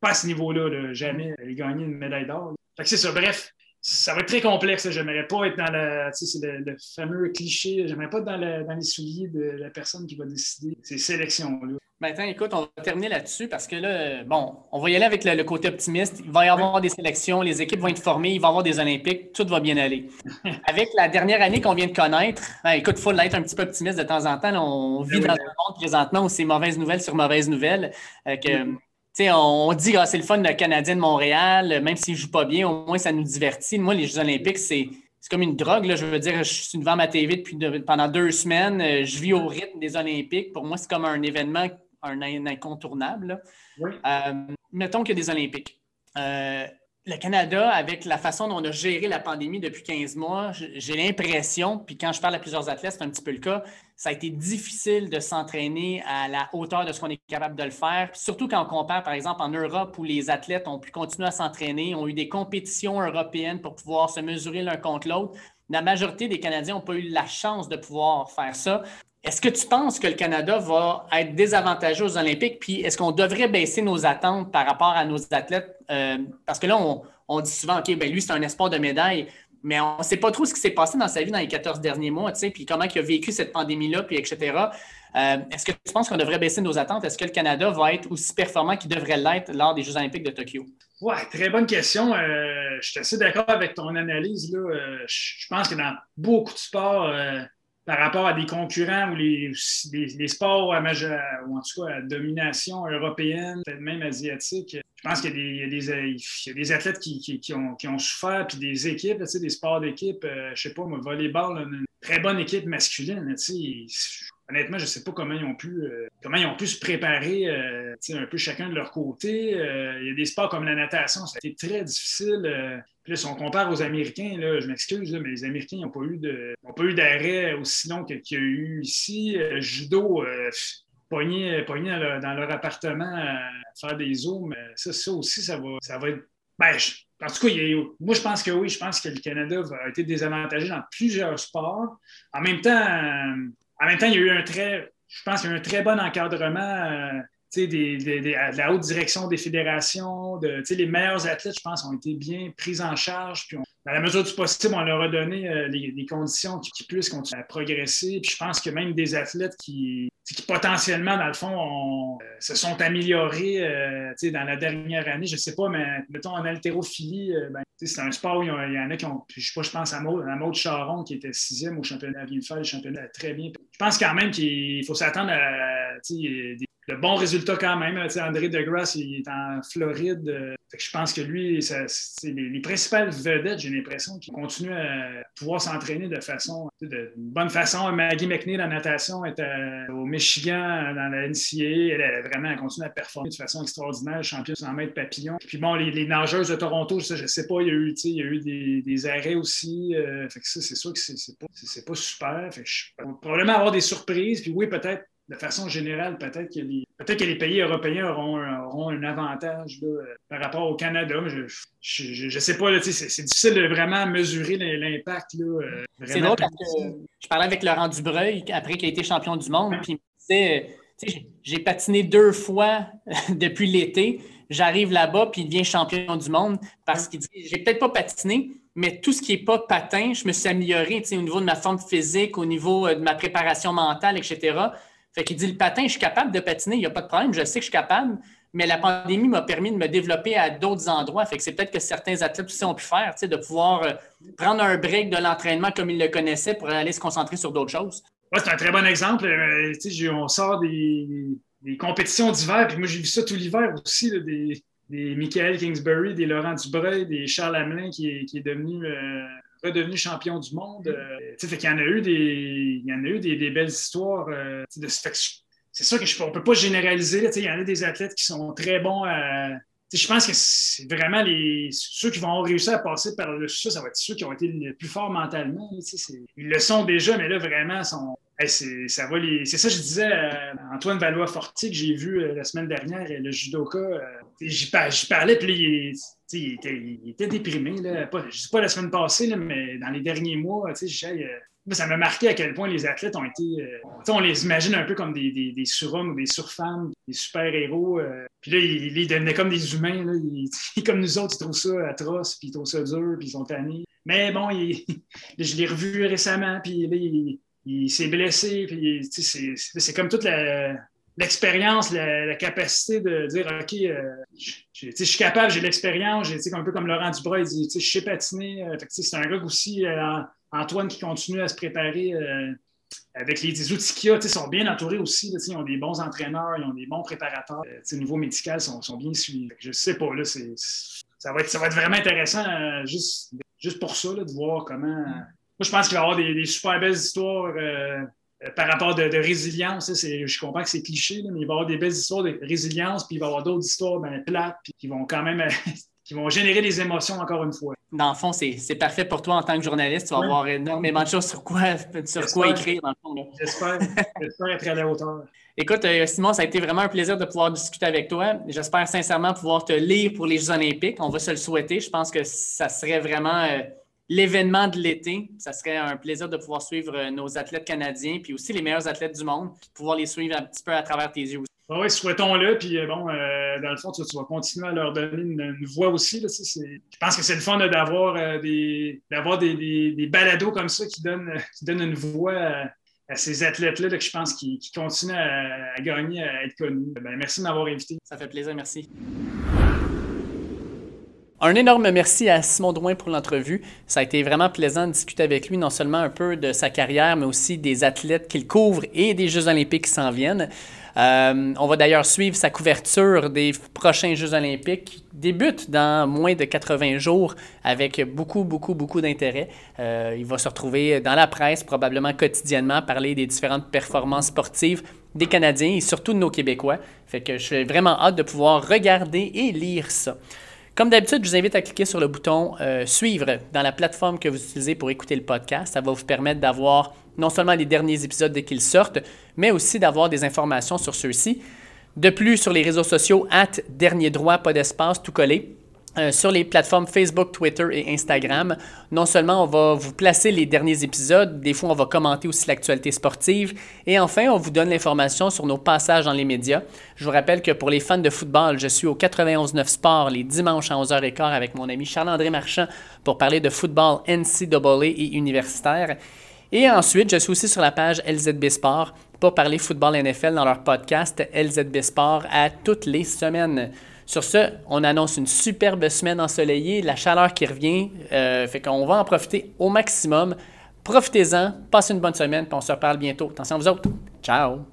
pas à ce niveau-là, jamais aller gagner une médaille d'or. c'est ça. Bref, ça va être très complexe. J'aimerais pas être dans la, le, fameux cliché. J'aimerais pas être dans, les souliers de la personne qui va décider ces sélections-là. Maintenant, écoute, on va terminer là-dessus parce que là, bon, on va y aller avec le, côté optimiste. Il va y avoir des sélections, les équipes vont être formées, il va y avoir des Olympiques, tout va bien aller. avec la dernière année qu'on vient de connaître, ben, écoute, il faut être un petit peu optimiste de temps en temps. on vit ben dans un monde présentement où c'est mauvaise nouvelle sur mauvaise nouvelle. Euh, que, on dit que ah, c'est le fun de Canadien de Montréal, même s'il ne joue pas bien, au moins ça nous divertit. Moi, les Jeux Olympiques, c'est comme une drogue. Là. Je veux dire, je suis devant ma TV depuis pendant deux semaines. Euh, je vis au rythme des Olympiques. Pour moi, c'est comme un événement, un, incontournable. Euh, mettons qu'il y a des Olympiques. Euh, le Canada, avec la façon dont on a géré la pandémie depuis 15 mois, j'ai l'impression, puis quand je parle à plusieurs athlètes, c'est un petit peu le cas, ça a été difficile de s'entraîner à la hauteur de ce qu'on est capable de le faire. surtout quand on compare, par exemple, en Europe où les athlètes ont pu continuer à s'entraîner, ont eu des compétitions européennes pour pouvoir se mesurer l'un contre l'autre. La majorité des Canadiens n'ont pas eu la chance de pouvoir faire ça. Est-ce que tu penses que le Canada va être désavantagé aux Olympiques? Puis est-ce qu'on devrait baisser nos attentes par rapport à nos athlètes? Euh, parce que là, on, dit souvent, OK, ben lui, c'est un espoir de médaille, mais on ne sait pas trop ce qui s'est passé dans sa vie dans les 14 derniers mois, tu sais, puis comment il a vécu cette pandémie-là, puis etc. Euh, est-ce que tu penses qu'on devrait baisser nos attentes? Est-ce que le Canada va être aussi performant qu'il devrait l'être lors des Jeux olympiques de Tokyo? Oui, très bonne question. Euh, je suis assez d'accord avec ton analyse. Je pense que dans beaucoup de sports, par rapport à des concurrents ou les, les, sports à ou en tout cas à domination européenne, peut-être même asiatique, je pense qu'il y, a des athlètes qui, ont, qui, ont, souffert, puis des équipes, des sports d'équipe, euh, je sais pas, moi, volleyball, une très bonne équipe masculine. Honnêtement, je ne sais pas comment ils ont pu, euh, comment ils ont pu se préparer euh, un peu chacun de leur côté. il y a des sports comme la natation, ça a été très difficile. Puis si on compare aux Américains, là, je m'excuse, mais les Américains n'ont pas eu d'arrêt aussi long qu'il y a eu ici. Euh, judo, euh, pogné, dans, leur, appartement à faire des zooms. Ça, ça aussi, ça va, ça va être. Ben, en tout cas, moi, je pense que oui, je pense que le Canada va être désavantagé dans plusieurs sports. En même temps, en même temps, il y a eu un très, je pense un très bon encadrement. Euh, de la haute direction des fédérations, de, les meilleurs athlètes, je pense, ont été bien pris en charge. Puis dans la mesure du possible, on leur a donné euh, les, conditions qui, puissent continuer à progresser. Puis je pense que même des athlètes qui, qui potentiellement, dans le fond, euh, se sont améliorés euh, dans la dernière année. Je ne sais pas, mais mettons en haltérophilie, ben, c'est un sport où il y en a qui ont. Je sais pas, je pense à Maud, à Maud Charon qui était sixième au championnat Villefeuille, le championnat très bien. Je pense quand même qu'il faut s'attendre à des le bon résultat quand même. André DeGrasse, il est en Floride. Euh, je pense que lui, c'est les, principales vedettes, j'ai l'impression, qui continuent à pouvoir s'entraîner de façon, de bonne façon. Maggie McNeil en natation est au Michigan dans la NCAA. Elle, a vraiment continué à performer de façon extraordinaire, championne 100 mètres papillon. Puis bon, les, nageuses de Toronto, je ne sais pas, il y a eu, il y a eu des, arrêts aussi. Euh, fait que ça, c'est sûr que c'est pas, pas super. Fait que probablement avoir des surprises. Puis oui, peut-être de façon générale, peut-être que les, peut que les pays européens auront, auront un avantage par rapport au Canada. Je ne sais pas, c'est difficile de vraiment mesurer l'impact. Euh, c'est drôle parce que je parlais avec Laurent Dubreuil après qu'il a été champion du monde, puis il me disait j'ai patiné deux fois depuis l'été. J'arrive là-bas, puis il devient champion du monde parce qu'il dit j'ai peut-être pas patiné, mais tout ce qui n'est pas patin, je me suis amélioré au niveau de ma forme physique, au niveau euh, de ma préparation mentale, etc. Fait qu'il dit le patin, je suis capable de patiner, il n'y a pas de problème, je sais que je suis capable, mais la pandémie m'a permis de me développer à d'autres endroits. Fait que c'est peut-être que certains athlètes aussi ont pu faire, de pouvoir euh, prendre un break de l'entraînement comme ils le connaissaient pour aller se concentrer sur d'autres choses. Ouais, c'est un très bon exemple. Euh, on sort des, compétitions d'hiver, puis moi j'ai vu ça tout l'hiver aussi, des, Michael Kingsbury, des Laurent Dubreuil, des Charles Hamelin qui est, devenu euh, redevenu champion du monde. Euh, qu'il y en a eu des, il y en a eu des, belles histoires. Euh, c'est sûr qu'on ne peut pas généraliser. il y en a des athlètes qui sont très bons à. Je pense que c'est vraiment les, ceux qui vont réussir à passer par le ça, ça va être ceux qui ont été les plus forts mentalement. Ils le sont déjà, mais là, vraiment, sont, c'est ça que je disais à Antoine Valois-Forti que j'ai vu euh, la semaine dernière, le judoka. J'y parlais, puis il était, il était, déprimé. Là. Pas, je ne dis pas la semaine passée, là, mais dans les derniers mois, euh, ça m'a marqué à quel point les athlètes ont été. Euh, on les imagine un peu comme des, surhommes ou des surfemmes, des super-héros. Euh. puis là, ils, ils, devenaient comme des humains. Là. Ils, comme nous autres, ils trouvent ça atroce, puis ils trouvent ça dur, puis ils sont tannés. Mais bon, je l'ai revu récemment, puis là, il, s'est blessé. Puis c'est comme toute l'expérience, la, capacité de dire OK, euh, je, suis capable, j'ai l'expérience, un peu comme Laurent Dubras, il dit je sais patiner. Euh, c'est un gars aussi, euh, Antoine, qui continue à se préparer avec les, outils qu'il a. Ils sont bien entourés aussi. ils ont des bons entraîneurs, ils ont des bons préparateurs. au niveau médical, ils sont, bien suivis. Je sais pas, là, ça, va être, ça va être vraiment intéressant juste, juste pour ça, de voir comment. Moi, je pense qu'il va y avoir des, des super belles histoires euh, par rapport de, résilience, je comprends que c'est cliché, mais il va y avoir des belles histoires de résilience, puis il va y avoir d'autres histoires ben, plates, puis qui vont quand même qui vont générer des émotions encore une fois. Dans le fond, c'est parfait pour toi en tant que journaliste. Tu vas avoir énormément de choses sur quoi, sur quoi écrire, dans le fond. J'espère être à la hauteur. Écoute, euh, Simon, ça a été vraiment un plaisir de pouvoir discuter avec toi. J'espère sincèrement pouvoir te lire pour les Jeux olympiques. On va se le souhaiter. Je pense que ça serait vraiment... Euh, l'événement de l'été. Ça serait un plaisir de pouvoir suivre euh, nos athlètes canadiens, puis aussi les meilleurs athlètes du monde, pouvoir les suivre un petit peu à travers tes yeux aussi. Ah oui, souhaitons-le. Puis euh, bon, euh, dans le fond, tu, vas continuer à leur donner une, voix aussi. Là, je pense que c'est le fun d'avoir des, des, des, balados comme ça qui donnent, qui donnent une voix à, ces athlètes-là que je pense qui, continuent à, gagner, à être connus. Ben, merci de m'avoir invité. Ça fait plaisir, merci. Un énorme merci à Simon Drouin pour l'entrevue. Ça a été vraiment plaisant de discuter avec lui, non seulement un peu de sa carrière, mais aussi des athlètes qu'il couvre et des Jeux olympiques qui s'en viennent. Euh, on va d'ailleurs suivre sa couverture des prochains Jeux olympiques qui débutent dans moins de 80 jours avec beaucoup, beaucoup, beaucoup d'intérêt. Euh, il va se retrouver dans la presse, probablement quotidiennement, parler des différentes performances sportives des Canadiens et surtout de nos Québécois. Fait que je suis vraiment hâte de pouvoir regarder et lire ça. Comme d'habitude, je vous invite à cliquer sur le bouton euh, Suivre dans la plateforme que vous utilisez pour écouter le podcast. Ça va vous permettre d'avoir non seulement les derniers épisodes dès qu'ils sortent, mais aussi d'avoir des informations sur ceux-ci. De plus, sur les réseaux sociaux, at dernier droit, pas d'espace, tout collé. Euh, sur les plateformes Facebook, Twitter et Instagram. Non seulement on va vous placer les derniers épisodes, des fois on va commenter aussi l'actualité sportive et enfin on vous donne l'information sur nos passages dans les médias. Je vous rappelle que pour les fans de football, je suis au 91.9 Sport les dimanches à 11h15 avec mon ami Charles-André Marchand pour parler de football NCAA et universitaire. Et ensuite, je suis aussi sur la page LZB Sport pour parler football NFL dans leur podcast LZB Sport à toutes les semaines. Sur ce, on annonce une superbe semaine ensoleillée, la chaleur qui revient. Euh, fait qu'on va en profiter au maximum. Profitez-en, passez une bonne semaine, puis on se reparle bientôt. Attention à vous autres. Ciao!